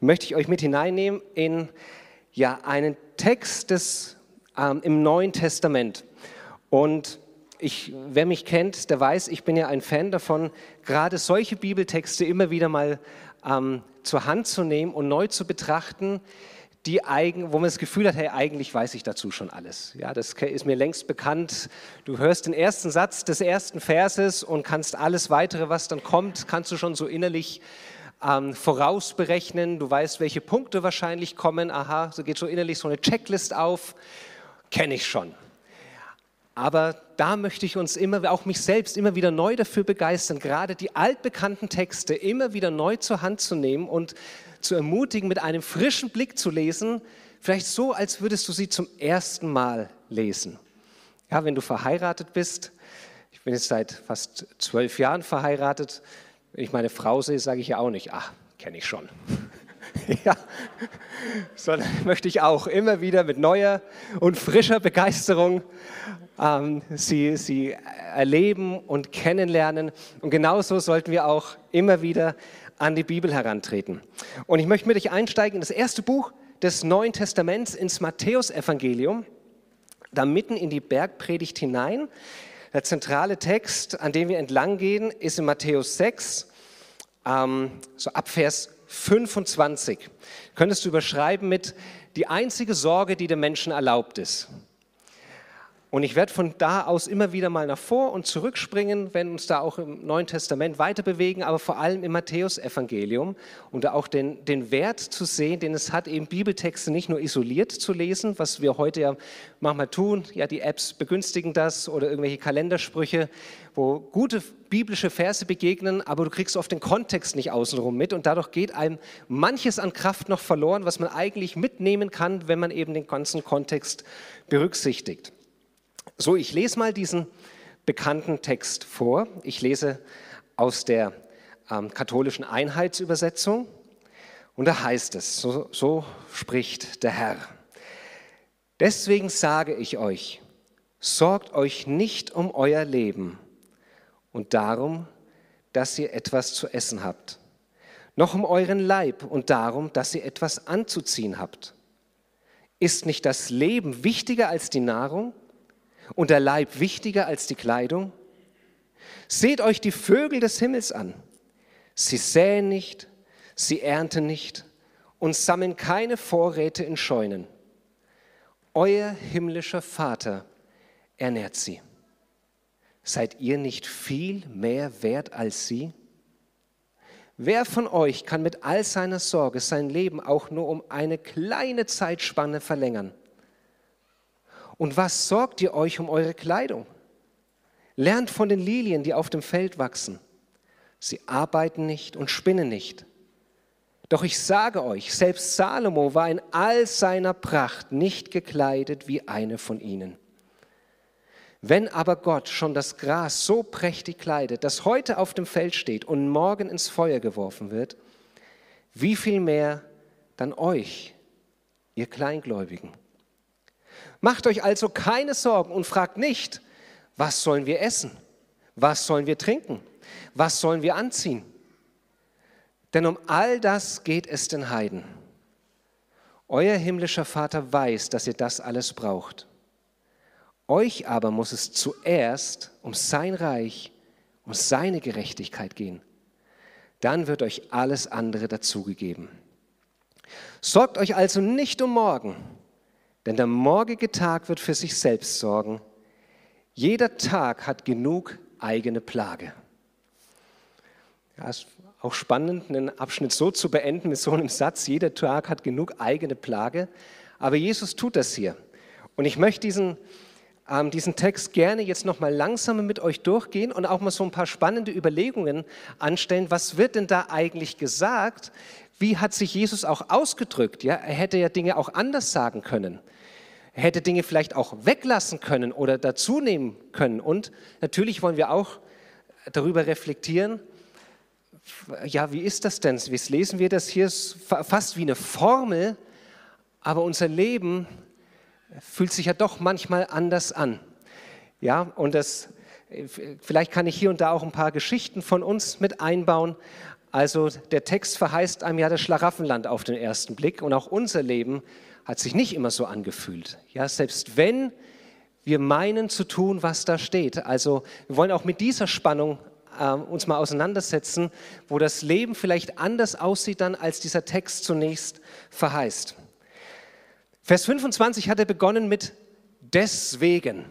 möchte ich euch mit hineinnehmen in ja, einen Text des, ähm, im Neuen Testament. Und ich, wer mich kennt, der weiß, ich bin ja ein Fan davon, gerade solche Bibeltexte immer wieder mal ähm, zur Hand zu nehmen und neu zu betrachten, die eigen, wo man das Gefühl hat, hey, eigentlich weiß ich dazu schon alles. Ja, das ist mir längst bekannt. Du hörst den ersten Satz des ersten Verses und kannst alles weitere, was dann kommt, kannst du schon so innerlich ähm, vorausberechnen. Du weißt, welche Punkte wahrscheinlich kommen. Aha, so geht so innerlich so eine Checklist auf. Kenne ich schon. Aber da möchte ich uns immer, auch mich selbst, immer wieder neu dafür begeistern, gerade die altbekannten Texte immer wieder neu zur Hand zu nehmen und zu ermutigen, mit einem frischen Blick zu lesen, vielleicht so, als würdest du sie zum ersten Mal lesen. Ja, wenn du verheiratet bist, ich bin jetzt seit fast zwölf Jahren verheiratet, wenn ich meine Frau sehe, sage ich ja auch nicht, ach, kenne ich schon. ja, sondern möchte ich auch immer wieder mit neuer und frischer Begeisterung ähm, sie, sie erleben und kennenlernen. Und genauso sollten wir auch immer wieder an die Bibel herantreten. Und ich möchte mit euch einsteigen in das erste Buch des Neuen Testaments, ins Matthäusevangelium, da mitten in die Bergpredigt hinein. Der zentrale Text, an dem wir entlang gehen, ist in Matthäus 6, ähm, so ab Vers 25. Könntest du überschreiben mit die einzige Sorge, die dem Menschen erlaubt ist. Und ich werde von da aus immer wieder mal nach vor und zurückspringen, wenn uns da auch im Neuen Testament weiter bewegen, aber vor allem im Matthäusevangelium und da auch den, den Wert zu sehen, den es hat, eben Bibeltexte nicht nur isoliert zu lesen, was wir heute ja manchmal tun. Ja, die Apps begünstigen das oder irgendwelche Kalendersprüche, wo gute biblische Verse begegnen, aber du kriegst oft den Kontext nicht außenrum mit und dadurch geht einem manches an Kraft noch verloren, was man eigentlich mitnehmen kann, wenn man eben den ganzen Kontext berücksichtigt. So, ich lese mal diesen bekannten Text vor. Ich lese aus der ähm, katholischen Einheitsübersetzung und da heißt es, so, so spricht der Herr. Deswegen sage ich euch, sorgt euch nicht um euer Leben und darum, dass ihr etwas zu essen habt, noch um euren Leib und darum, dass ihr etwas anzuziehen habt. Ist nicht das Leben wichtiger als die Nahrung und der Leib wichtiger als die Kleidung? Seht euch die Vögel des Himmels an. Sie säen nicht, sie ernten nicht und sammeln keine Vorräte in Scheunen. Euer himmlischer Vater ernährt sie. Seid ihr nicht viel mehr wert als sie? Wer von euch kann mit all seiner Sorge sein Leben auch nur um eine kleine Zeitspanne verlängern? Und was sorgt ihr euch um eure Kleidung? Lernt von den Lilien, die auf dem Feld wachsen. Sie arbeiten nicht und spinnen nicht. Doch ich sage euch, selbst Salomo war in all seiner Pracht nicht gekleidet wie eine von ihnen. Wenn aber Gott schon das Gras so prächtig kleidet, das heute auf dem Feld steht und morgen ins Feuer geworfen wird, wie viel mehr dann euch, ihr Kleingläubigen? Macht euch also keine Sorgen und fragt nicht, was sollen wir essen? Was sollen wir trinken? Was sollen wir anziehen? Denn um all das geht es den Heiden. Euer himmlischer Vater weiß, dass ihr das alles braucht. Euch aber muss es zuerst um sein Reich, um seine Gerechtigkeit gehen. Dann wird euch alles andere dazugegeben. Sorgt euch also nicht um morgen denn der morgige Tag wird für sich selbst sorgen. Jeder Tag hat genug eigene Plage. Ja, ist auch spannend, einen Abschnitt so zu beenden mit so einem Satz. Jeder Tag hat genug eigene Plage. Aber Jesus tut das hier. Und ich möchte diesen, ähm, diesen Text gerne jetzt nochmal langsamer mit euch durchgehen und auch mal so ein paar spannende Überlegungen anstellen. Was wird denn da eigentlich gesagt? Wie hat sich Jesus auch ausgedrückt? Ja, er hätte ja Dinge auch anders sagen können. Hätte Dinge vielleicht auch weglassen können oder dazu nehmen können. Und natürlich wollen wir auch darüber reflektieren, ja, wie ist das denn? Wie lesen wir das hier fast wie eine Formel, aber unser Leben fühlt sich ja doch manchmal anders an. Ja, und das, vielleicht kann ich hier und da auch ein paar Geschichten von uns mit einbauen, Also der Text verheißt einem ja das Schlaraffenland auf den ersten Blick und auch unser Leben hat sich nicht immer so angefühlt. Ja, selbst wenn wir meinen zu tun, was da steht. Also wir wollen auch mit dieser Spannung äh, uns mal auseinandersetzen, wo das Leben vielleicht anders aussieht dann, als dieser Text zunächst verheißt. Vers 25 hat er begonnen mit deswegen.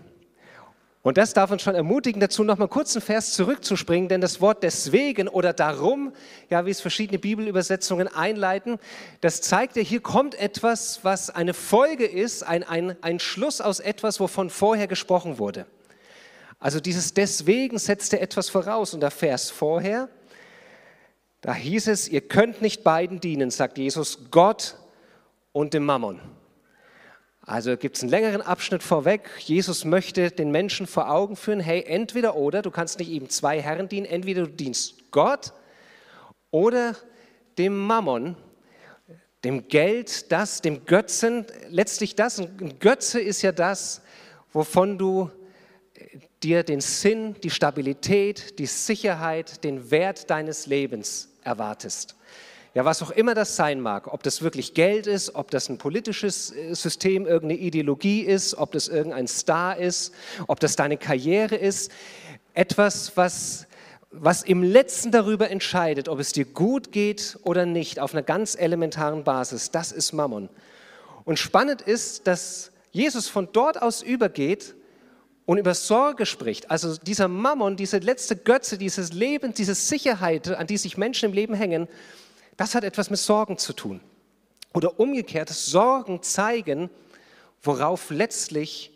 Und das darf uns schon ermutigen, dazu noch mal kurz einen Vers zurückzuspringen, denn das Wort deswegen oder darum, ja, wie es verschiedene Bibelübersetzungen einleiten, das zeigt ja, hier kommt etwas, was eine Folge ist, ein, ein, ein Schluss aus etwas, wovon vorher gesprochen wurde. Also dieses deswegen setzte etwas voraus. Und der Vers vorher, da hieß es, ihr könnt nicht beiden dienen, sagt Jesus, Gott und dem Mammon. Also gibt es einen längeren Abschnitt vorweg. Jesus möchte den Menschen vor Augen führen, hey, entweder oder, du kannst nicht ihm zwei Herren dienen, entweder du dienst Gott oder dem Mammon, dem Geld, das, dem Götzen, letztlich das. Ein Götze ist ja das, wovon du dir den Sinn, die Stabilität, die Sicherheit, den Wert deines Lebens erwartest ja, was auch immer das sein mag, ob das wirklich Geld ist, ob das ein politisches äh, System, irgendeine Ideologie ist, ob das irgendein Star ist, ob das deine Karriere ist, etwas, was, was im letzten darüber entscheidet, ob es dir gut geht oder nicht, auf einer ganz elementaren Basis, das ist Mammon. Und spannend ist, dass Jesus von dort aus übergeht und über Sorge spricht. Also dieser Mammon, diese letzte Götze, dieses Leben, diese Sicherheit, an die sich Menschen im Leben hängen, das hat etwas mit Sorgen zu tun. Oder umgekehrt, Sorgen zeigen, worauf letztlich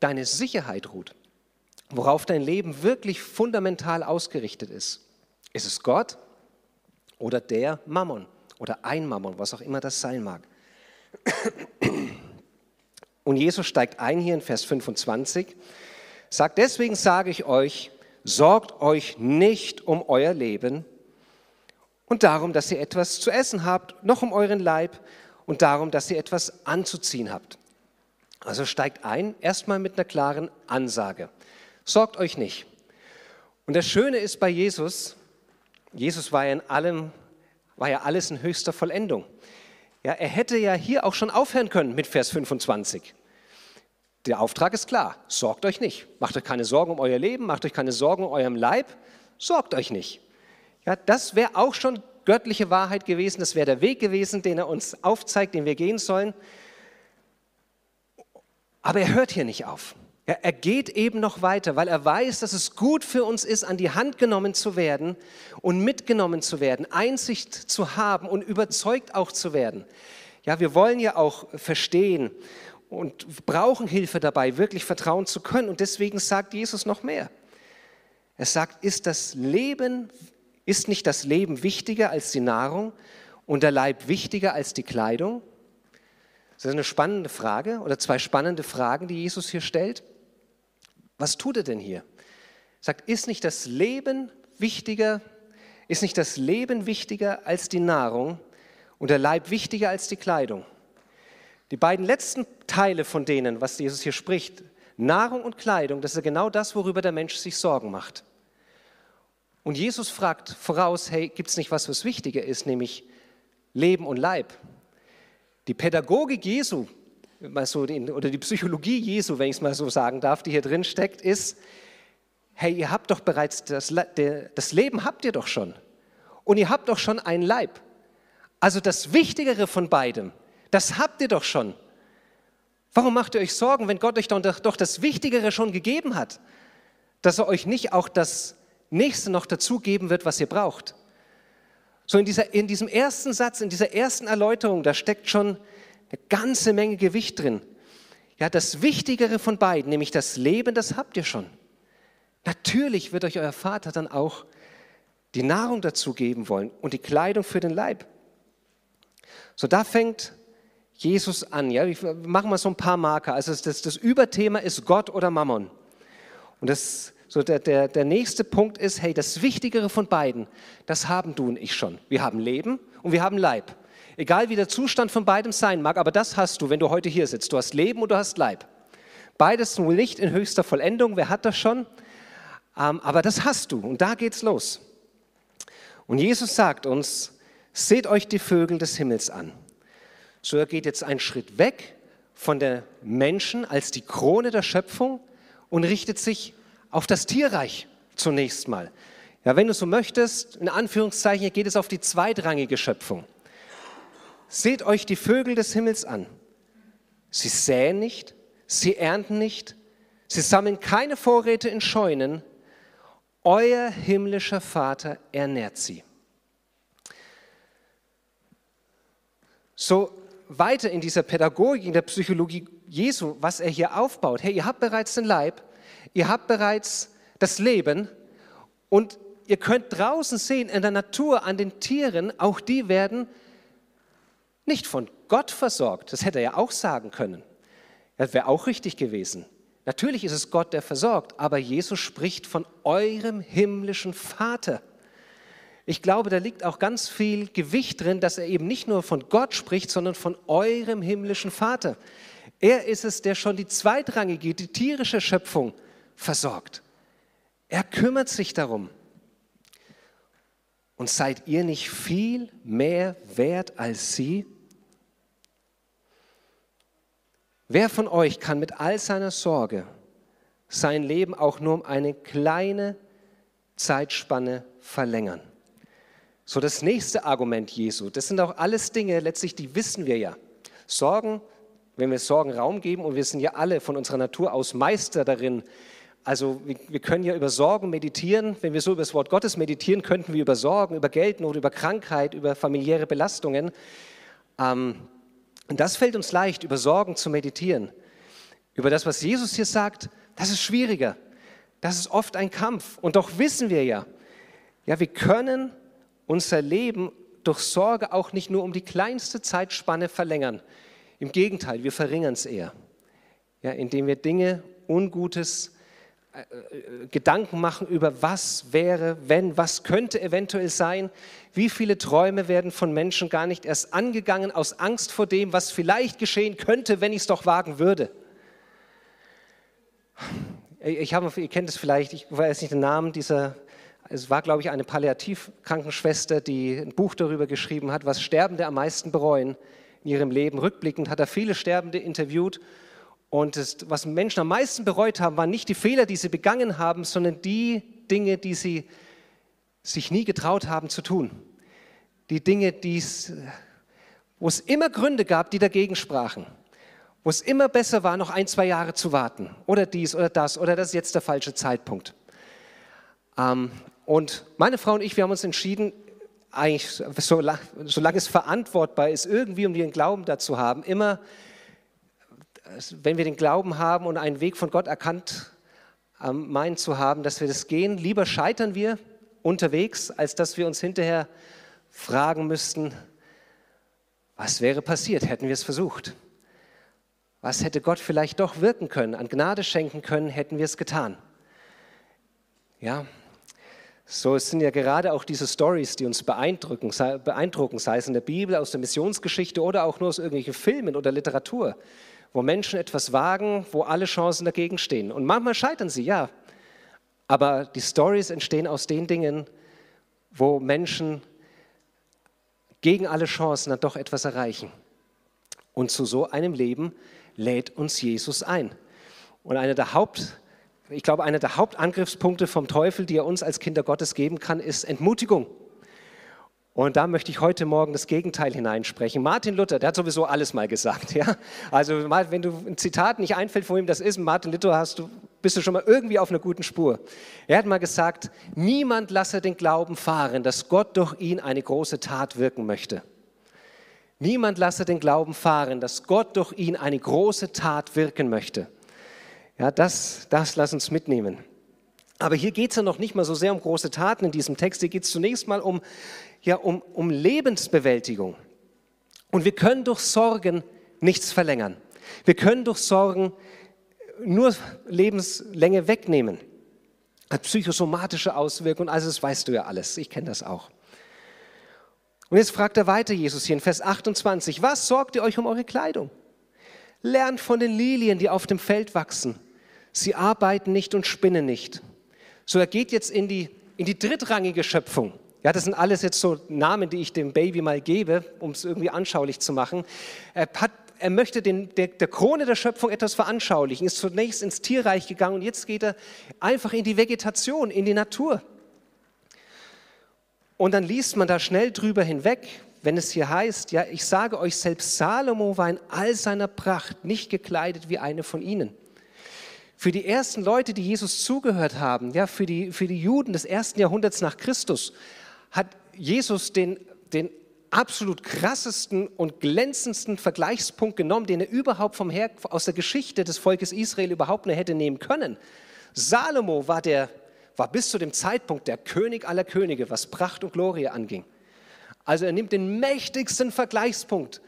deine Sicherheit ruht, worauf dein Leben wirklich fundamental ausgerichtet ist. Ist es Gott oder der Mammon oder ein Mammon, was auch immer das sein mag. Und Jesus steigt ein hier in Vers 25, sagt, deswegen sage ich euch, sorgt euch nicht um euer Leben, und darum, dass ihr etwas zu essen habt, noch um euren Leib und darum, dass ihr etwas anzuziehen habt. Also steigt ein, erstmal mit einer klaren Ansage. Sorgt euch nicht. Und das Schöne ist bei Jesus, Jesus war ja in allem, war ja alles in höchster Vollendung. Ja, er hätte ja hier auch schon aufhören können mit Vers 25. Der Auftrag ist klar, sorgt euch nicht. Macht euch keine Sorgen um euer Leben, macht euch keine Sorgen um eurem Leib, sorgt euch nicht. Ja, das wäre auch schon göttliche Wahrheit gewesen, das wäre der Weg gewesen, den er uns aufzeigt, den wir gehen sollen. Aber er hört hier nicht auf. Er geht eben noch weiter, weil er weiß, dass es gut für uns ist, an die Hand genommen zu werden und mitgenommen zu werden, Einsicht zu haben und überzeugt auch zu werden. Ja, wir wollen ja auch verstehen und brauchen Hilfe dabei, wirklich vertrauen zu können. Und deswegen sagt Jesus noch mehr. Er sagt, ist das Leben ist nicht das Leben wichtiger als die Nahrung und der Leib wichtiger als die Kleidung? Das ist eine spannende Frage oder zwei spannende Fragen, die Jesus hier stellt. Was tut er denn hier? Er sagt, ist nicht das Leben wichtiger, ist nicht das Leben wichtiger als die Nahrung und der Leib wichtiger als die Kleidung? Die beiden letzten Teile von denen, was Jesus hier spricht, Nahrung und Kleidung, das ist genau das, worüber der Mensch sich Sorgen macht. Und Jesus fragt voraus, hey, gibt es nicht was, was wichtiger ist, nämlich Leben und Leib? Die Pädagogik Jesu, oder die Psychologie Jesu, wenn ich es mal so sagen darf, die hier drin steckt, ist, hey, ihr habt doch bereits, das, das Leben habt ihr doch schon. Und ihr habt doch schon einen Leib. Also das Wichtigere von beidem, das habt ihr doch schon. Warum macht ihr euch Sorgen, wenn Gott euch doch das Wichtigere schon gegeben hat? Dass er euch nicht auch das Nächste noch dazugeben wird, was ihr braucht. So in, dieser, in diesem ersten Satz, in dieser ersten Erläuterung, da steckt schon eine ganze Menge Gewicht drin. Ja, das Wichtigere von beiden, nämlich das Leben, das habt ihr schon. Natürlich wird euch euer Vater dann auch die Nahrung dazu geben wollen und die Kleidung für den Leib. So, da fängt Jesus an. Ja, wir machen mal so ein paar Marker. Also das, das Überthema ist Gott oder Mammon. Und das so der, der, der nächste Punkt ist, hey, das Wichtigere von beiden, das haben du und ich schon. Wir haben Leben und wir haben Leib. Egal wie der Zustand von beidem sein mag, aber das hast du, wenn du heute hier sitzt. Du hast Leben und du hast Leib. Beides wohl nicht in höchster Vollendung, wer hat das schon? Ähm, aber das hast du und da geht's los. Und Jesus sagt uns, seht euch die Vögel des Himmels an. So er geht jetzt einen Schritt weg von der Menschen als die Krone der Schöpfung und richtet sich auf das Tierreich zunächst mal. Ja, wenn du so möchtest, in Anführungszeichen, geht es auf die zweitrangige Schöpfung. Seht euch die Vögel des Himmels an. Sie säen nicht, sie ernten nicht, sie sammeln keine Vorräte in Scheunen. Euer himmlischer Vater ernährt sie. So weiter in dieser Pädagogik, in der Psychologie Jesu, was er hier aufbaut. Hey, ihr habt bereits den Leib, ihr habt bereits das Leben und ihr könnt draußen sehen in der Natur, an den Tieren, auch die werden nicht von Gott versorgt. Das hätte er ja auch sagen können. Das wäre auch richtig gewesen. Natürlich ist es Gott, der versorgt, aber Jesus spricht von eurem himmlischen Vater. Ich glaube, da liegt auch ganz viel Gewicht drin, dass er eben nicht nur von Gott spricht, sondern von eurem himmlischen Vater. Er ist es, der schon die zweitrangige, die tierische Schöpfung versorgt. Er kümmert sich darum. Und seid ihr nicht viel mehr wert als sie? Wer von euch kann mit all seiner Sorge sein Leben auch nur um eine kleine Zeitspanne verlängern? So das nächste Argument Jesu, das sind auch alles Dinge, letztlich, die wissen wir ja. Sorgen, wenn wir Sorgen Raum geben, und wir sind ja alle von unserer Natur aus Meister darin, also wir können ja über Sorgen meditieren. Wenn wir so über das Wort Gottes meditieren, könnten wir über Sorgen, über Geldnot, über Krankheit, über familiäre Belastungen. Ähm, und das fällt uns leicht, über Sorgen zu meditieren. Über das, was Jesus hier sagt, das ist schwieriger. Das ist oft ein Kampf. Und doch wissen wir ja, ja, wir können unser Leben durch Sorge auch nicht nur um die kleinste Zeitspanne verlängern. Im Gegenteil, wir verringern es eher, ja, indem wir Dinge, Ungutes, Gedanken machen über was wäre, wenn, was könnte eventuell sein. Wie viele Träume werden von Menschen gar nicht erst angegangen aus Angst vor dem, was vielleicht geschehen könnte, wenn ich es doch wagen würde. Ich habe, ihr kennt es vielleicht, ich weiß nicht den Namen dieser es war, glaube ich, eine Palliativkrankenschwester, die ein Buch darüber geschrieben hat, was Sterbende am meisten bereuen in ihrem Leben. Rückblickend hat er viele Sterbende interviewt. Und das, was Menschen am meisten bereut haben, waren nicht die Fehler, die sie begangen haben, sondern die Dinge, die sie sich nie getraut haben zu tun. Die Dinge, wo es immer Gründe gab, die dagegen sprachen. Wo es immer besser war, noch ein, zwei Jahre zu warten. Oder dies oder das. Oder das ist jetzt der falsche Zeitpunkt. Ähm, und meine Frau und ich, wir haben uns entschieden, eigentlich, solange es verantwortbar ist, irgendwie um den Glauben dazu haben, immer, wenn wir den Glauben haben und einen Weg von Gott erkannt ähm, meinen zu haben, dass wir das gehen, lieber scheitern wir unterwegs, als dass wir uns hinterher fragen müssten, was wäre passiert, hätten wir es versucht? Was hätte Gott vielleicht doch wirken können, an Gnade schenken können, hätten wir es getan? Ja, so, es sind ja gerade auch diese Stories, die uns beeindrucken, sei, beeindrucken, sei es in der Bibel, aus der Missionsgeschichte oder auch nur aus irgendwelchen Filmen oder Literatur, wo Menschen etwas wagen, wo alle Chancen dagegen stehen. Und manchmal scheitern sie, ja. Aber die Stories entstehen aus den Dingen, wo Menschen gegen alle Chancen dann doch etwas erreichen. Und zu so einem Leben lädt uns Jesus ein. Und eine der Haupt ich glaube, einer der Hauptangriffspunkte vom Teufel, die er uns als Kinder Gottes geben kann, ist Entmutigung. Und da möchte ich heute Morgen das Gegenteil hineinsprechen. Martin Luther, der hat sowieso alles mal gesagt. Ja? Also wenn du ein Zitat nicht einfällt, von wem das ist, Martin Luther, hast du, bist du schon mal irgendwie auf einer guten Spur. Er hat mal gesagt, niemand lasse den Glauben fahren, dass Gott durch ihn eine große Tat wirken möchte. Niemand lasse den Glauben fahren, dass Gott durch ihn eine große Tat wirken möchte. Ja, das, das lass uns mitnehmen. Aber hier geht es ja noch nicht mal so sehr um große Taten in diesem Text. Hier geht es zunächst mal um, ja, um, um Lebensbewältigung. Und wir können durch Sorgen nichts verlängern. Wir können durch Sorgen nur Lebenslänge wegnehmen. Hat psychosomatische Auswirkungen, also das weißt du ja alles. Ich kenne das auch. Und jetzt fragt er weiter, Jesus hier in Vers 28, was sorgt ihr euch um eure Kleidung? Lernt von den Lilien, die auf dem Feld wachsen. Sie arbeiten nicht und spinnen nicht. So, er geht jetzt in die, in die drittrangige Schöpfung. Ja, das sind alles jetzt so Namen, die ich dem Baby mal gebe, um es irgendwie anschaulich zu machen. Er, hat, er möchte den, der, der Krone der Schöpfung etwas veranschaulichen, ist zunächst ins Tierreich gegangen und jetzt geht er einfach in die Vegetation, in die Natur. Und dann liest man da schnell drüber hinweg, wenn es hier heißt, ja, ich sage euch, selbst Salomo war in all seiner Pracht nicht gekleidet wie eine von ihnen. Für die ersten Leute, die Jesus zugehört haben, ja, für die, für die Juden des ersten Jahrhunderts nach Christus, hat Jesus den, den absolut krassesten und glänzendsten Vergleichspunkt genommen, den er überhaupt vom Her aus der Geschichte des Volkes Israel überhaupt nur hätte nehmen können. Salomo war, der, war bis zu dem Zeitpunkt der König aller Könige, was Pracht und Glorie anging. Also er nimmt den mächtigsten Vergleichspunkt,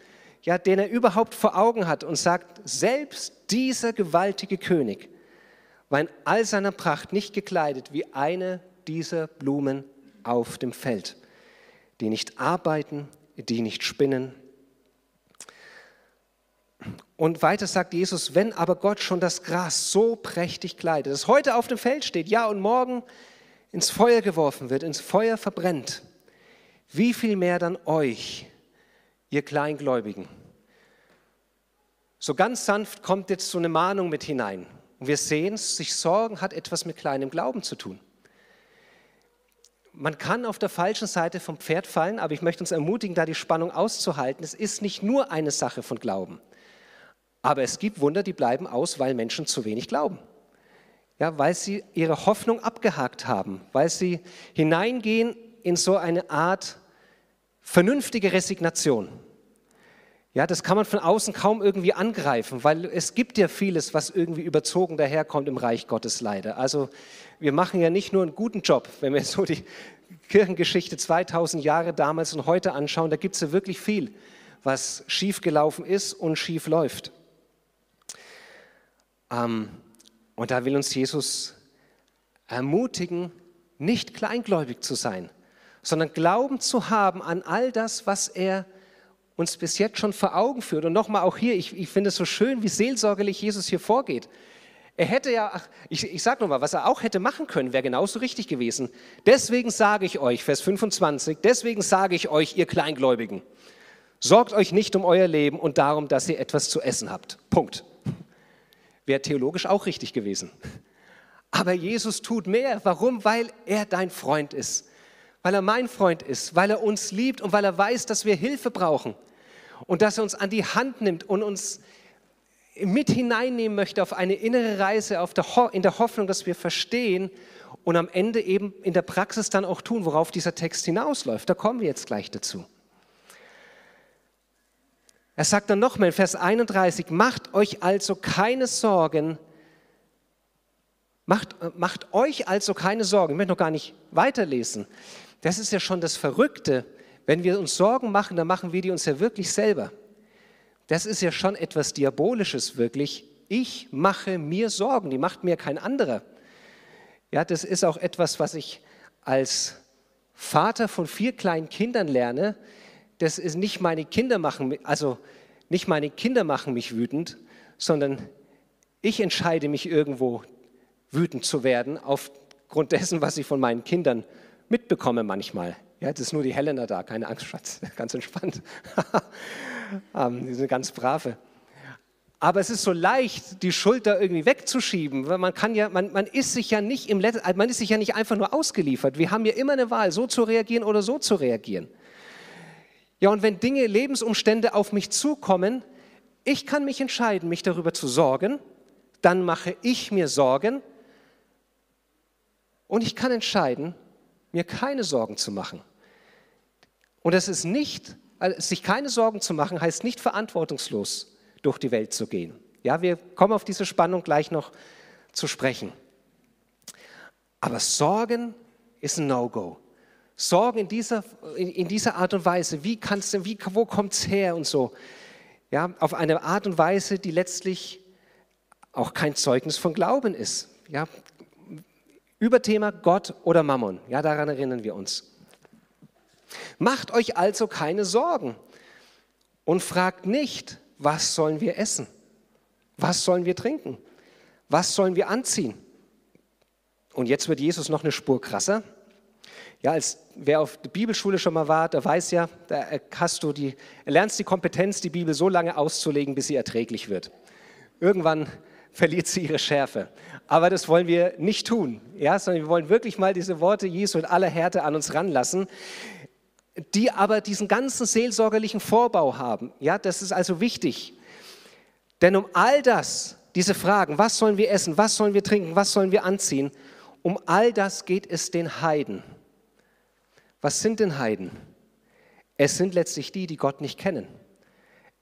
ja, den er überhaupt vor Augen hat und sagt, selbst dieser gewaltige König war in all seiner Pracht nicht gekleidet wie eine dieser Blumen auf dem Feld, die nicht arbeiten, die nicht spinnen. Und weiter sagt Jesus, wenn aber Gott schon das Gras so prächtig kleidet, das heute auf dem Feld steht, ja und morgen ins Feuer geworfen wird, ins Feuer verbrennt, wie viel mehr dann euch, ihr Kleingläubigen. So ganz sanft kommt jetzt so eine Mahnung mit hinein. Und wir sehen, sich Sorgen hat etwas mit kleinem Glauben zu tun. Man kann auf der falschen Seite vom Pferd fallen, aber ich möchte uns ermutigen, da die Spannung auszuhalten. Es ist nicht nur eine Sache von Glauben. Aber es gibt Wunder, die bleiben aus, weil Menschen zu wenig glauben. Ja, weil sie ihre Hoffnung abgehakt haben, weil sie hineingehen in so eine Art vernünftige Resignation. Ja, das kann man von außen kaum irgendwie angreifen, weil es gibt ja vieles, was irgendwie überzogen daherkommt im Reich Gottes leider. Also wir machen ja nicht nur einen guten Job, wenn wir so die Kirchengeschichte 2000 Jahre damals und heute anschauen, da gibt es ja wirklich viel, was schiefgelaufen ist und schief läuft. Ähm, und da will uns Jesus ermutigen, nicht kleingläubig zu sein, sondern Glauben zu haben an all das, was er uns bis jetzt schon vor Augen führt. Und nochmal auch hier, ich, ich finde es so schön, wie seelsorgerlich Jesus hier vorgeht. Er hätte ja, ach, ich, ich sage nochmal, was er auch hätte machen können, wäre genauso richtig gewesen. Deswegen sage ich euch, Vers 25, deswegen sage ich euch, ihr Kleingläubigen, sorgt euch nicht um euer Leben und darum, dass ihr etwas zu essen habt. Punkt. Wäre theologisch auch richtig gewesen. Aber Jesus tut mehr. Warum? Weil er dein Freund ist. Weil er mein Freund ist, weil er uns liebt und weil er weiß, dass wir Hilfe brauchen und dass er uns an die Hand nimmt und uns mit hineinnehmen möchte auf eine innere Reise der in der Hoffnung, dass wir verstehen und am Ende eben in der Praxis dann auch tun, worauf dieser Text hinausläuft. Da kommen wir jetzt gleich dazu. Er sagt dann nochmal in Vers 31, macht euch also keine Sorgen, macht, macht euch also keine Sorgen. Ich möchte noch gar nicht weiterlesen. Das ist ja schon das Verrückte. Wenn wir uns Sorgen machen, dann machen wir die uns ja wirklich selber. Das ist ja schon etwas Diabolisches wirklich. Ich mache mir Sorgen, die macht mir kein anderer. Ja, das ist auch etwas, was ich als Vater von vier kleinen Kindern lerne. Das ist nicht meine Kinder machen, also nicht meine Kinder machen mich wütend, sondern ich entscheide mich irgendwo wütend zu werden aufgrund dessen, was ich von meinen Kindern mitbekomme manchmal. Ja, jetzt ist nur die Helena da, keine Angst, Schatz, ganz entspannt. ähm, die sind ganz brave. Aber es ist so leicht, die Schulter irgendwie wegzuschieben, weil man kann ja, man, man ist sich ja nicht im Let man ist sich ja nicht einfach nur ausgeliefert. Wir haben ja immer eine Wahl, so zu reagieren oder so zu reagieren. Ja, und wenn Dinge, Lebensumstände auf mich zukommen, ich kann mich entscheiden, mich darüber zu sorgen, dann mache ich mir Sorgen und ich kann entscheiden, mir keine Sorgen zu machen. Und es ist nicht, also sich keine Sorgen zu machen, heißt nicht verantwortungslos durch die Welt zu gehen. Ja, wir kommen auf diese Spannung gleich noch zu sprechen. Aber Sorgen ist ein No-Go. Sorgen in dieser, in, dieser Art und Weise, wie kannst du, wie, wo kommt es her und so. Ja, auf eine Art und Weise, die letztlich auch kein Zeugnis von Glauben ist. Ja, Überthema Gott oder Mammon. Ja, daran erinnern wir uns. Macht euch also keine Sorgen und fragt nicht, was sollen wir essen? Was sollen wir trinken? Was sollen wir anziehen? Und jetzt wird Jesus noch eine Spur krasser. Ja, als wer auf der Bibelschule schon mal war, der weiß ja, da hast du die, lernst die Kompetenz, die Bibel so lange auszulegen, bis sie erträglich wird. Irgendwann verliert sie ihre Schärfe. Aber das wollen wir nicht tun, ja, sondern wir wollen wirklich mal diese Worte Jesu in aller Härte an uns ranlassen, die aber diesen ganzen seelsorgerlichen Vorbau haben. Ja, das ist also wichtig. Denn um all das, diese Fragen, was sollen wir essen, was sollen wir trinken, was sollen wir anziehen, um all das geht es den Heiden. Was sind denn Heiden? Es sind letztlich die, die Gott nicht kennen.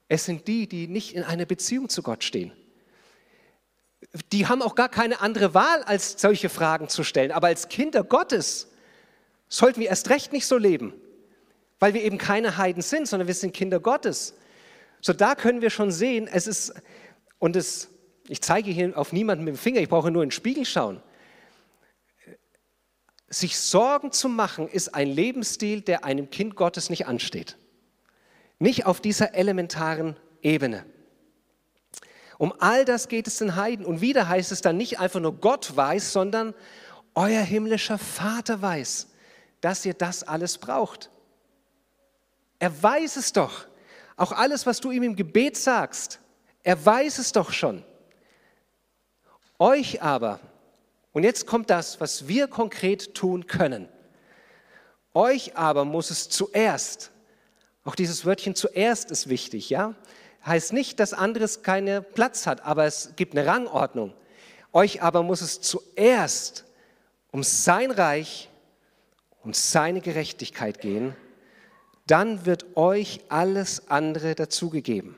Es sind die, die nicht in einer Beziehung zu Gott stehen. Die haben auch gar keine andere Wahl, als solche Fragen zu stellen. Aber als Kinder Gottes sollten wir erst recht nicht so leben, weil wir eben keine Heiden sind, sondern wir sind Kinder Gottes. So da können wir schon sehen, es ist, und es, ich zeige hier auf niemanden mit dem Finger, ich brauche nur in den Spiegel schauen. Sich Sorgen zu machen, ist ein Lebensstil, der einem Kind Gottes nicht ansteht. Nicht auf dieser elementaren Ebene. Um all das geht es den Heiden. Und wieder heißt es dann nicht einfach nur Gott weiß, sondern euer himmlischer Vater weiß, dass ihr das alles braucht. Er weiß es doch. Auch alles, was du ihm im Gebet sagst, er weiß es doch schon. Euch aber, und jetzt kommt das, was wir konkret tun können. Euch aber muss es zuerst, auch dieses Wörtchen zuerst ist wichtig, ja? Heißt nicht, dass anderes keinen Platz hat, aber es gibt eine Rangordnung. Euch aber muss es zuerst um sein Reich und seine Gerechtigkeit gehen, dann wird euch alles andere dazugegeben.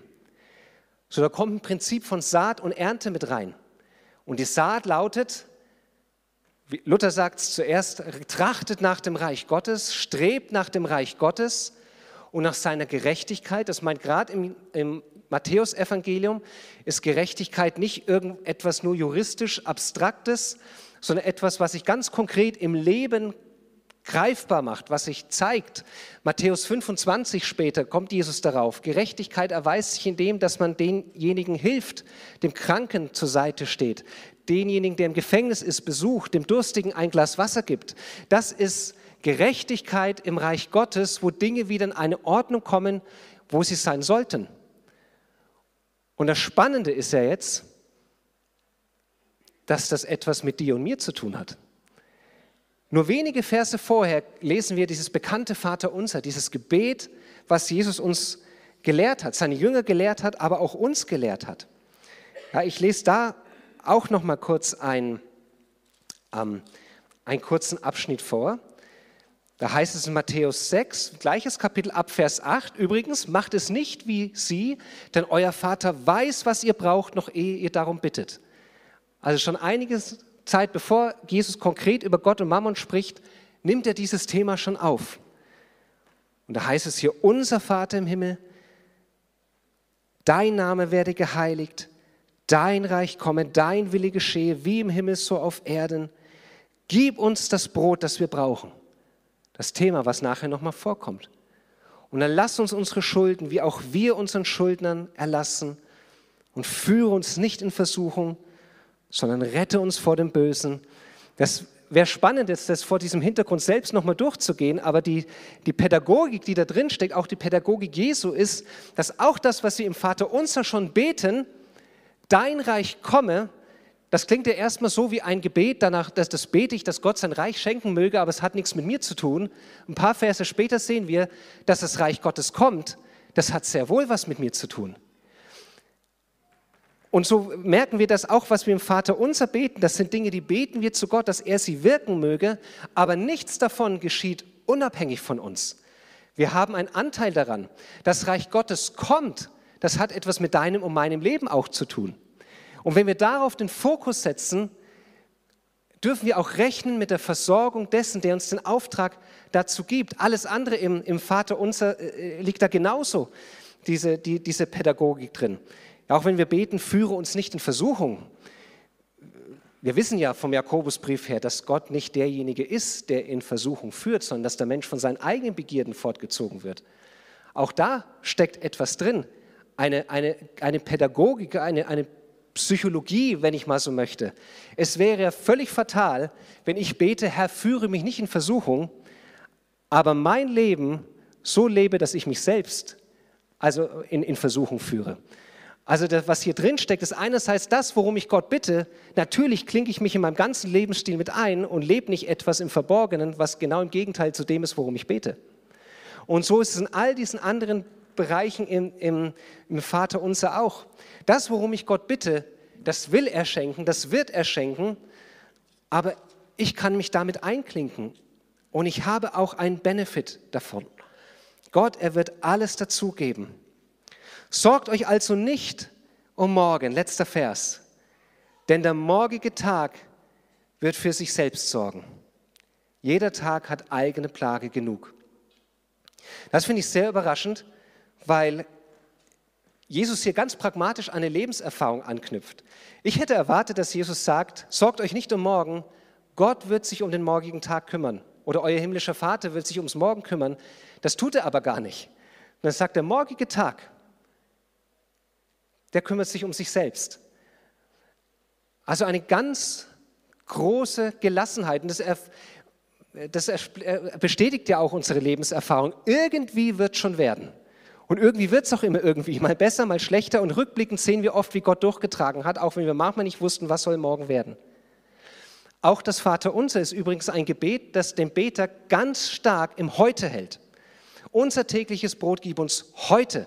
So, da kommt ein Prinzip von Saat und Ernte mit rein. Und die Saat lautet, Luther sagt es zuerst, trachtet nach dem Reich Gottes, strebt nach dem Reich Gottes und nach seiner Gerechtigkeit. Das meint gerade im, im Matthäusevangelium ist Gerechtigkeit nicht irgendetwas nur juristisch Abstraktes, sondern etwas, was sich ganz konkret im Leben greifbar macht, was sich zeigt. Matthäus 25 später kommt Jesus darauf. Gerechtigkeit erweist sich in dem, dass man denjenigen hilft, dem Kranken zur Seite steht, denjenigen, der im Gefängnis ist, besucht, dem Durstigen ein Glas Wasser gibt. Das ist Gerechtigkeit im Reich Gottes, wo Dinge wieder in eine Ordnung kommen, wo sie sein sollten. Und das Spannende ist ja jetzt, dass das etwas mit dir und mir zu tun hat. Nur wenige Verse vorher lesen wir dieses bekannte Vaterunser, dieses Gebet, was Jesus uns gelehrt hat, seine Jünger gelehrt hat, aber auch uns gelehrt hat. Ja, ich lese da auch noch mal kurz ein, ähm, einen kurzen Abschnitt vor. Da heißt es in Matthäus 6, gleiches Kapitel ab Vers 8, übrigens, macht es nicht wie sie, denn euer Vater weiß, was ihr braucht, noch ehe ihr darum bittet. Also schon einige Zeit, bevor Jesus konkret über Gott und Mammon spricht, nimmt er dieses Thema schon auf. Und da heißt es hier, unser Vater im Himmel, dein Name werde geheiligt, dein Reich komme, dein Wille geschehe, wie im Himmel so auf Erden. Gib uns das Brot, das wir brauchen. Das Thema, was nachher nochmal vorkommt. Und dann lass uns unsere Schulden, wie auch wir unseren Schuldnern erlassen und führe uns nicht in Versuchung, sondern rette uns vor dem Bösen. Das wäre spannend, jetzt das vor diesem Hintergrund selbst nochmal durchzugehen, aber die, die Pädagogik, die da drin steckt, auch die Pädagogik Jesu ist, dass auch das, was wir im Vater unser schon beten, dein Reich komme, das klingt ja erstmal so wie ein Gebet, danach, dass das bete ich, dass Gott sein Reich schenken möge, aber es hat nichts mit mir zu tun. Ein paar Verse später sehen wir, dass das Reich Gottes kommt. Das hat sehr wohl was mit mir zu tun. Und so merken wir das auch, was wir im Vater unser beten. Das sind Dinge, die beten wir zu Gott, dass er sie wirken möge, aber nichts davon geschieht unabhängig von uns. Wir haben einen Anteil daran. Das Reich Gottes kommt, das hat etwas mit deinem und meinem Leben auch zu tun. Und wenn wir darauf den Fokus setzen, dürfen wir auch rechnen mit der Versorgung dessen, der uns den Auftrag dazu gibt. Alles andere im, im Vater unser äh, liegt da genauso, diese, die, diese Pädagogik drin. Auch wenn wir beten, führe uns nicht in Versuchung. Wir wissen ja vom Jakobusbrief her, dass Gott nicht derjenige ist, der in Versuchung führt, sondern dass der Mensch von seinen eigenen Begierden fortgezogen wird. Auch da steckt etwas drin, eine, eine, eine Pädagogik, eine, eine Psychologie, wenn ich mal so möchte. Es wäre ja völlig fatal, wenn ich bete, Herr, führe mich nicht in Versuchung, aber mein Leben so lebe, dass ich mich selbst also in, in Versuchung führe. Also das, was hier drin steckt, ist einerseits das, worum ich Gott bitte. Natürlich klinke ich mich in meinem ganzen Lebensstil mit ein und lebe nicht etwas im Verborgenen, was genau im Gegenteil zu dem ist, worum ich bete. Und so ist es in all diesen anderen Bereichen im, im, im Vater unser auch. Das, worum ich Gott bitte, das will er schenken, das wird er schenken, aber ich kann mich damit einklinken und ich habe auch einen Benefit davon. Gott, er wird alles dazugeben. Sorgt euch also nicht um morgen, letzter Vers, denn der morgige Tag wird für sich selbst sorgen. Jeder Tag hat eigene Plage genug. Das finde ich sehr überraschend, weil Jesus hier ganz pragmatisch eine Lebenserfahrung anknüpft. Ich hätte erwartet, dass Jesus sagt, sorgt euch nicht um morgen, Gott wird sich um den morgigen Tag kümmern oder euer himmlischer Vater wird sich ums Morgen kümmern. Das tut er aber gar nicht. Dann sagt der morgige Tag, der kümmert sich um sich selbst. Also eine ganz große Gelassenheit. Und das, das bestätigt ja auch unsere Lebenserfahrung. Irgendwie wird schon werden. Und irgendwie wird es auch immer irgendwie, mal besser, mal schlechter. Und rückblickend sehen wir oft, wie Gott durchgetragen hat, auch wenn wir manchmal nicht wussten, was soll morgen werden. Auch das Vaterunser ist übrigens ein Gebet, das den Beter ganz stark im Heute hält. Unser tägliches Brot gib uns heute.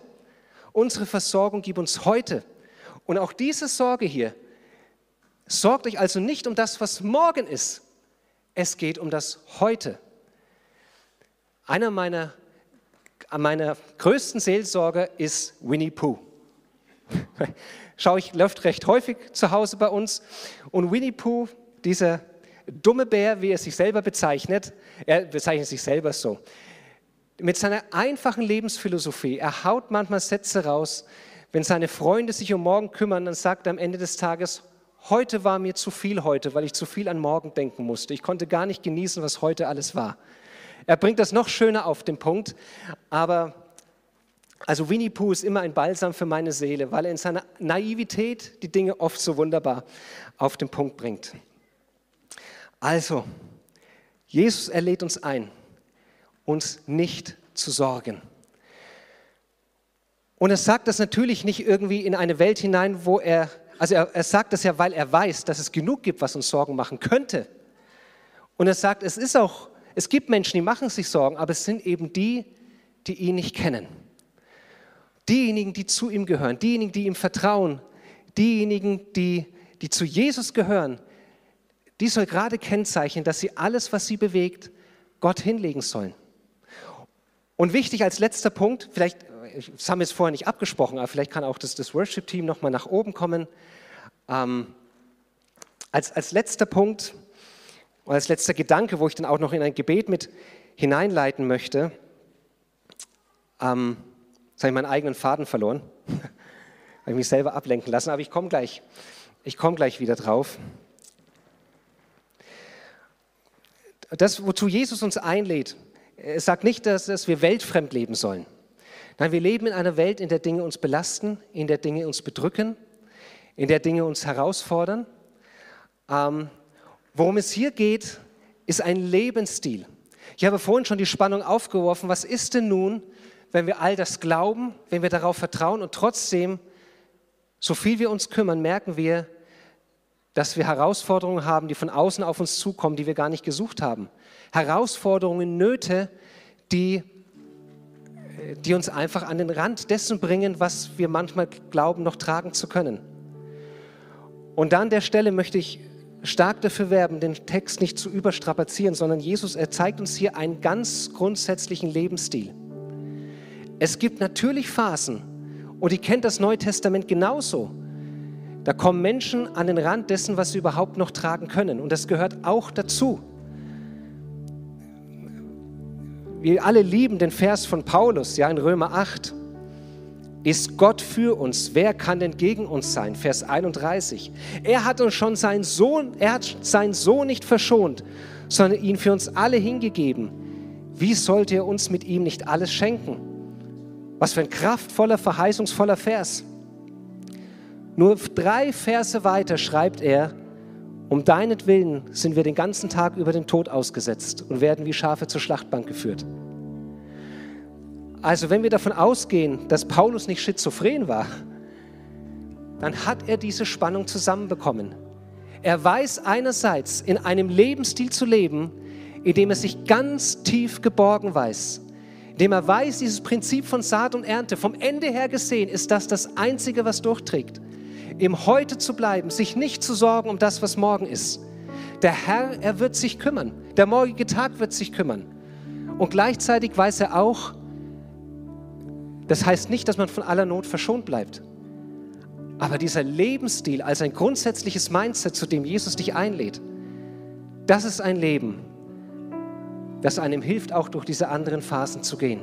Unsere Versorgung gib uns heute. Und auch diese Sorge hier, sorgt euch also nicht um das, was morgen ist. Es geht um das Heute. Einer meiner, meiner größten Seelsorger ist Winnie Pooh. Schau ich, läuft recht häufig zu Hause bei uns. Und Winnie Pooh, dieser dumme Bär, wie er sich selber bezeichnet, er bezeichnet sich selber so, mit seiner einfachen Lebensphilosophie, er haut manchmal Sätze raus, wenn seine Freunde sich um morgen kümmern, dann sagt er am Ende des Tages, heute war mir zu viel heute, weil ich zu viel an morgen denken musste. Ich konnte gar nicht genießen, was heute alles war. Er bringt das noch schöner auf den Punkt, aber also Winnie Pooh ist immer ein Balsam für meine Seele, weil er in seiner Naivität die Dinge oft so wunderbar auf den Punkt bringt. Also, Jesus erlädt uns ein, uns nicht zu sorgen. Und er sagt das natürlich nicht irgendwie in eine Welt hinein, wo er, also er, er sagt das ja, weil er weiß, dass es genug gibt, was uns Sorgen machen könnte. Und er sagt, es ist auch, es gibt Menschen, die machen sich Sorgen, aber es sind eben die, die ihn nicht kennen. Diejenigen, die zu ihm gehören, diejenigen, die ihm vertrauen, diejenigen, die, die zu Jesus gehören, die soll gerade kennzeichnen, dass sie alles, was sie bewegt, Gott hinlegen sollen. Und wichtig als letzter Punkt, vielleicht, das haben wir jetzt vorher nicht abgesprochen, aber vielleicht kann auch das, das Worship-Team nochmal nach oben kommen. Ähm, als, als letzter Punkt und als letzter Gedanke, wo ich dann auch noch in ein Gebet mit hineinleiten möchte, ähm, jetzt habe ich meinen eigenen Faden verloren, habe ich mich selber ablenken lassen, aber ich komme gleich, ich komme gleich wieder drauf. Das, wozu Jesus uns einlädt, es sagt nicht, dass, dass wir weltfremd leben sollen. Nein, wir leben in einer Welt, in der Dinge uns belasten, in der Dinge uns bedrücken, in der Dinge uns herausfordern. Ähm, worum es hier geht, ist ein Lebensstil. Ich habe vorhin schon die Spannung aufgeworfen. Was ist denn nun, wenn wir all das glauben, wenn wir darauf vertrauen und trotzdem, so viel wir uns kümmern, merken wir, dass wir Herausforderungen haben, die von außen auf uns zukommen, die wir gar nicht gesucht haben. Herausforderungen, Nöte, die, die uns einfach an den Rand dessen bringen, was wir manchmal glauben, noch tragen zu können. Und an der Stelle möchte ich stark dafür werben, den Text nicht zu überstrapazieren, sondern Jesus, er zeigt uns hier einen ganz grundsätzlichen Lebensstil. Es gibt natürlich Phasen, und ihr kennt das Neue Testament genauso, da kommen Menschen an den Rand dessen, was sie überhaupt noch tragen können. Und das gehört auch dazu. Wir alle lieben den Vers von Paulus, ja in Römer 8. Ist Gott für uns? Wer kann denn gegen uns sein? Vers 31. Er hat uns schon seinen Sohn, er hat seinen Sohn nicht verschont, sondern ihn für uns alle hingegeben. Wie sollte er uns mit ihm nicht alles schenken? Was für ein kraftvoller, verheißungsvoller Vers. Nur drei Verse weiter schreibt er, Um deinetwillen sind wir den ganzen Tag über den Tod ausgesetzt und werden wie Schafe zur Schlachtbank geführt. Also wenn wir davon ausgehen, dass Paulus nicht schizophren war, dann hat er diese Spannung zusammenbekommen. Er weiß einerseits, in einem Lebensstil zu leben, in dem er sich ganz tief geborgen weiß, indem er weiß, dieses Prinzip von Saat und Ernte, vom Ende her gesehen, ist das das Einzige, was durchträgt. Im Heute zu bleiben, sich nicht zu sorgen um das, was morgen ist. Der Herr, er wird sich kümmern. Der morgige Tag wird sich kümmern. Und gleichzeitig weiß er auch, das heißt nicht, dass man von aller Not verschont bleibt. Aber dieser Lebensstil als ein grundsätzliches Mindset, zu dem Jesus dich einlädt, das ist ein Leben, das einem hilft, auch durch diese anderen Phasen zu gehen.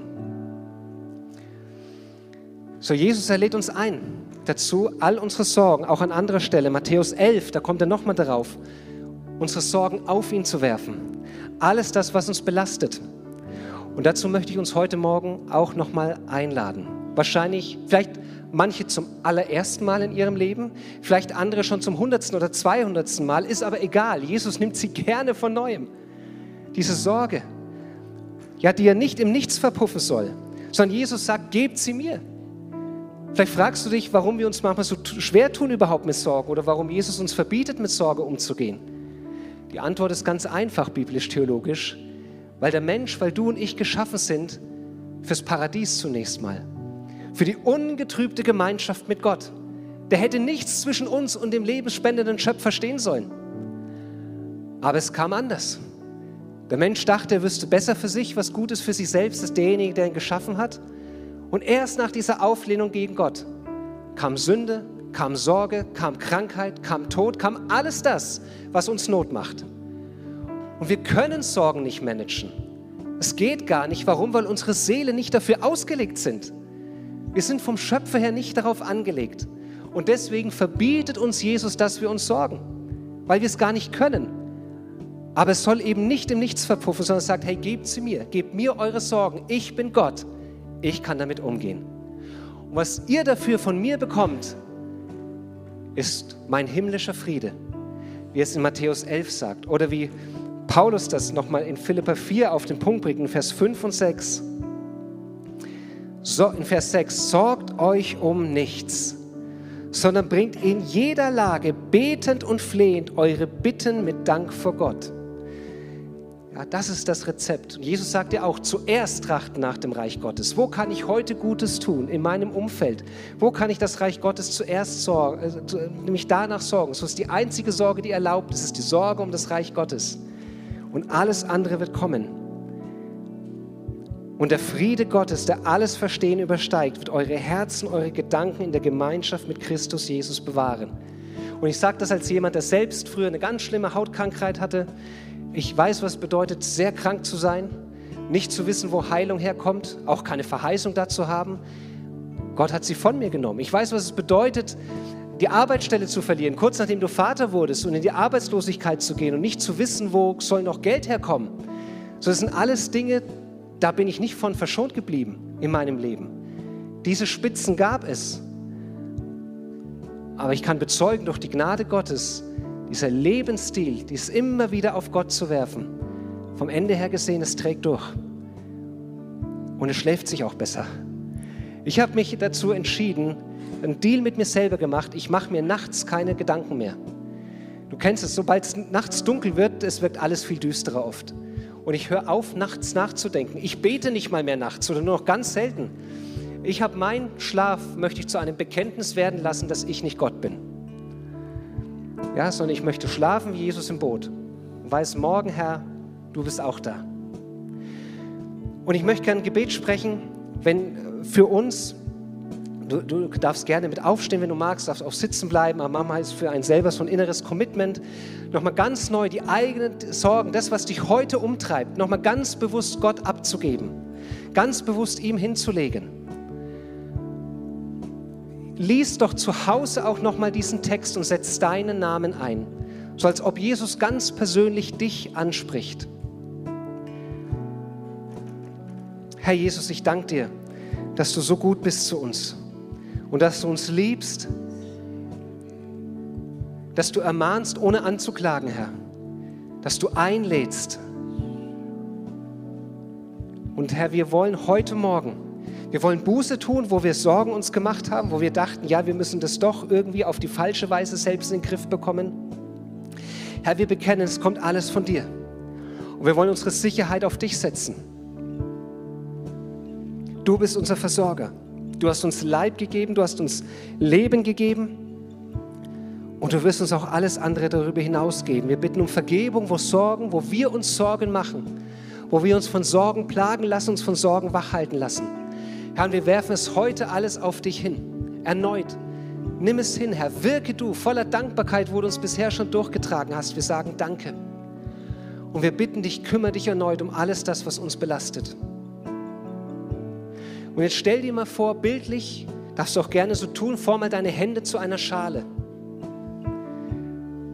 So, Jesus, er lädt uns ein dazu, all unsere Sorgen, auch an anderer Stelle, Matthäus 11, da kommt er nochmal darauf, unsere Sorgen auf ihn zu werfen. Alles das, was uns belastet. Und dazu möchte ich uns heute Morgen auch nochmal einladen. Wahrscheinlich, vielleicht manche zum allerersten Mal in ihrem Leben, vielleicht andere schon zum hundertsten oder zweihundertsten Mal, ist aber egal. Jesus nimmt sie gerne von neuem diese Sorge, ja, die er nicht im Nichts verpuffen soll, sondern Jesus sagt, gebt sie mir. Vielleicht fragst du dich, warum wir uns manchmal so schwer tun überhaupt mit Sorgen oder warum Jesus uns verbietet, mit Sorge umzugehen. Die Antwort ist ganz einfach biblisch-theologisch, weil der Mensch, weil du und ich geschaffen sind fürs Paradies zunächst mal, für die ungetrübte Gemeinschaft mit Gott. Der hätte nichts zwischen uns und dem lebensspendenden Schöpfer stehen sollen. Aber es kam anders. Der Mensch dachte, er wüsste besser für sich, was gut ist für sich selbst, ist derjenige, der ihn geschaffen hat. Und erst nach dieser Auflehnung gegen Gott kam Sünde, kam Sorge, kam Krankheit, kam Tod, kam alles das, was uns Not macht. Und wir können Sorgen nicht managen. Es geht gar nicht. Warum? Weil unsere Seele nicht dafür ausgelegt sind. Wir sind vom Schöpfer her nicht darauf angelegt. Und deswegen verbietet uns Jesus, dass wir uns sorgen, weil wir es gar nicht können. Aber es soll eben nicht im Nichts verpuffen, sondern sagt, hey, gebt sie mir, gebt mir eure Sorgen. Ich bin Gott. Ich kann damit umgehen. Und was ihr dafür von mir bekommt, ist mein himmlischer Friede, wie es in Matthäus 11 sagt. Oder wie Paulus das nochmal in Philippa 4 auf den Punkt bringt, in Vers 5 und 6. So, in Vers 6, sorgt euch um nichts, sondern bringt in jeder Lage betend und flehend eure Bitten mit Dank vor Gott. Ja, das ist das Rezept. Und Jesus sagt ja auch, zuerst trachten nach dem Reich Gottes. Wo kann ich heute Gutes tun in meinem Umfeld? Wo kann ich das Reich Gottes zuerst sorgen, äh, nämlich danach sorgen? So ist die einzige Sorge, die erlaubt ist, ist die Sorge um das Reich Gottes. Und alles andere wird kommen. Und der Friede Gottes, der alles Verstehen übersteigt, wird eure Herzen, eure Gedanken in der Gemeinschaft mit Christus Jesus bewahren. Und ich sage das als jemand, der selbst früher eine ganz schlimme Hautkrankheit hatte, ich weiß, was bedeutet, sehr krank zu sein, nicht zu wissen, wo Heilung herkommt, auch keine Verheißung dazu haben. Gott hat sie von mir genommen. Ich weiß, was es bedeutet, die Arbeitsstelle zu verlieren, kurz nachdem du Vater wurdest und in die Arbeitslosigkeit zu gehen und nicht zu wissen, wo soll noch Geld herkommen. So, das sind alles Dinge, da bin ich nicht von verschont geblieben in meinem Leben. Diese Spitzen gab es. Aber ich kann bezeugen, durch die Gnade Gottes, dieser Lebensstil, dies immer wieder auf Gott zu werfen, vom Ende her gesehen, es trägt durch. Und es schläft sich auch besser. Ich habe mich dazu entschieden, einen Deal mit mir selber gemacht. Ich mache mir nachts keine Gedanken mehr. Du kennst es, sobald es nachts dunkel wird, es wird alles viel düsterer oft. Und ich höre auf, nachts nachzudenken. Ich bete nicht mal mehr nachts oder nur noch ganz selten. Ich habe meinen Schlaf, möchte ich zu einem Bekenntnis werden lassen, dass ich nicht Gott bin ja, sondern ich möchte schlafen wie Jesus im Boot und weiß morgen, Herr, du bist auch da. Und ich möchte gerne ein Gebet sprechen, wenn für uns, du, du, darfst gerne mit aufstehen, wenn du magst, darfst auch sitzen bleiben, aber Mama ist für ein selber so ein inneres Commitment, nochmal ganz neu die eigenen Sorgen, das, was dich heute umtreibt, nochmal ganz bewusst Gott abzugeben, ganz bewusst ihm hinzulegen lies doch zu Hause auch nochmal diesen Text und setz deinen Namen ein, so als ob Jesus ganz persönlich dich anspricht. Herr Jesus, ich danke dir, dass du so gut bist zu uns und dass du uns liebst, dass du ermahnst, ohne anzuklagen, Herr. Dass du einlädst. Und Herr, wir wollen heute Morgen, wir wollen Buße tun, wo wir Sorgen uns gemacht haben, wo wir dachten, ja, wir müssen das doch irgendwie auf die falsche Weise selbst in den Griff bekommen. Herr, wir bekennen, es kommt alles von dir. Und wir wollen unsere Sicherheit auf dich setzen. Du bist unser Versorger. Du hast uns Leib gegeben, du hast uns Leben gegeben. Und du wirst uns auch alles andere darüber hinaus geben. Wir bitten um Vergebung, wo Sorgen, wo wir uns Sorgen machen, wo wir uns von Sorgen plagen lassen, uns von Sorgen wachhalten lassen. Herr, wir werfen es heute alles auf dich hin. Erneut. Nimm es hin, Herr. Wirke du voller Dankbarkeit, wo du uns bisher schon durchgetragen hast. Wir sagen Danke. Und wir bitten dich, kümmere dich erneut um alles das, was uns belastet. Und jetzt stell dir mal vor, bildlich, darfst du auch gerne so tun, form mal deine Hände zu einer Schale.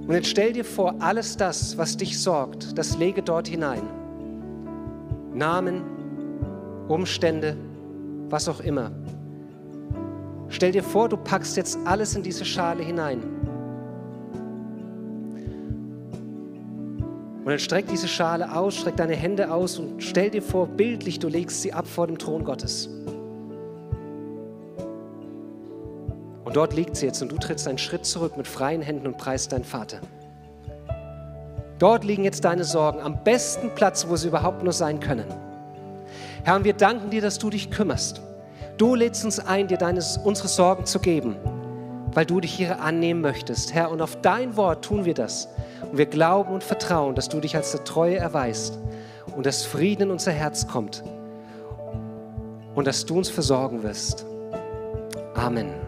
Und jetzt stell dir vor, alles das, was dich sorgt, das lege dort hinein. Namen, Umstände, was auch immer. Stell dir vor, du packst jetzt alles in diese Schale hinein. Und dann streck diese Schale aus, streck deine Hände aus und stell dir vor, bildlich, du legst sie ab vor dem Thron Gottes. Und dort liegt sie jetzt und du trittst einen Schritt zurück mit freien Händen und preist deinen Vater. Dort liegen jetzt deine Sorgen am besten Platz, wo sie überhaupt nur sein können. Herr, wir danken dir, dass du dich kümmerst. Du lädst uns ein, dir deine, unsere Sorgen zu geben, weil du dich ihre annehmen möchtest. Herr, und auf dein Wort tun wir das. Und wir glauben und vertrauen, dass du dich als der Treue erweist und dass Frieden in unser Herz kommt und dass du uns versorgen wirst. Amen.